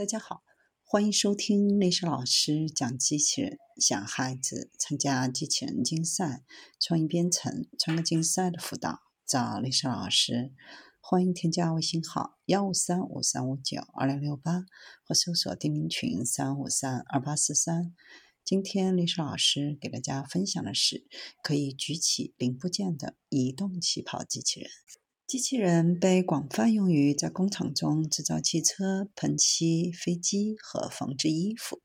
大家好，欢迎收听历史老师讲机器人，想孩子参加机器人竞赛、创意编程、创客竞赛的辅导，找历史老师。欢迎添加微信号幺五三五三五九二零六八，或搜索钉钉群三五三二八四三。今天历史老师给大家分享的是可以举起零部件的移动起跑机器人。机器人被广泛用于在工厂中制造汽车、喷漆、飞机和缝制衣服，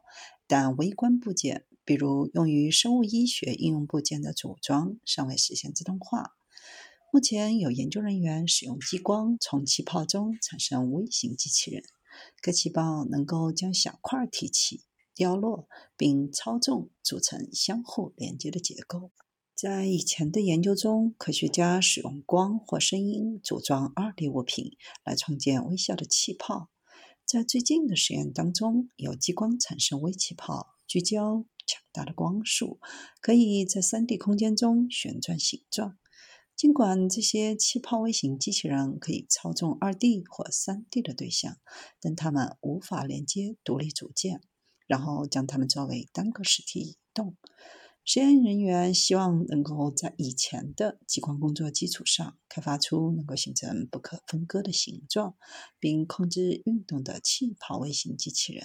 但微观部件，比如用于生物医学应用部件的组装，尚未实现自动化。目前有研究人员使用激光从气泡中产生微型机器人，各气泡能够将小块提起、掉落，并操纵组成相互连接的结构。在以前的研究中，科学家使用光或声音组装二 D 物品来创建微小的气泡。在最近的实验当中，有激光产生微气泡，聚焦强大的光束，可以在 3D 空间中旋转形状。尽管这些气泡微型机器人可以操纵 2D 或 3D 的对象，但它们无法连接独立组件，然后将它们作为单个实体移动。实验人员希望能够在以前的激光工作基础上，开发出能够形成不可分割的形状，并控制运动的气泡微型机器人。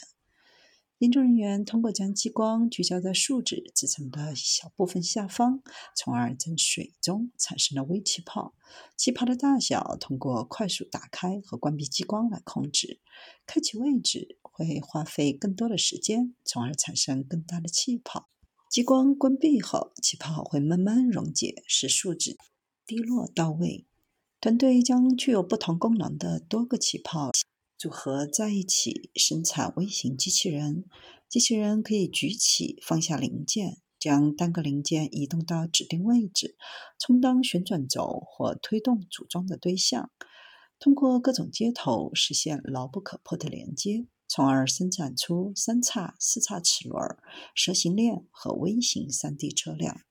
研究人员通过将激光聚焦在树脂制成的小部分下方，从而在水中产生了微气泡。气泡的大小通过快速打开和关闭激光来控制。开启位置会花费更多的时间，从而产生更大的气泡。激光关闭后，气泡会慢慢溶解，使树脂滴落到位。团队将具有不同功能的多个气泡组合在一起，生产微型机器人。机器人可以举起、放下零件，将单个零件移动到指定位置，充当旋转轴或推动组装的对象。通过各种接头实现牢不可破的连接。从而生产出三叉、四叉齿轮、蛇形链和微型 3D 车辆。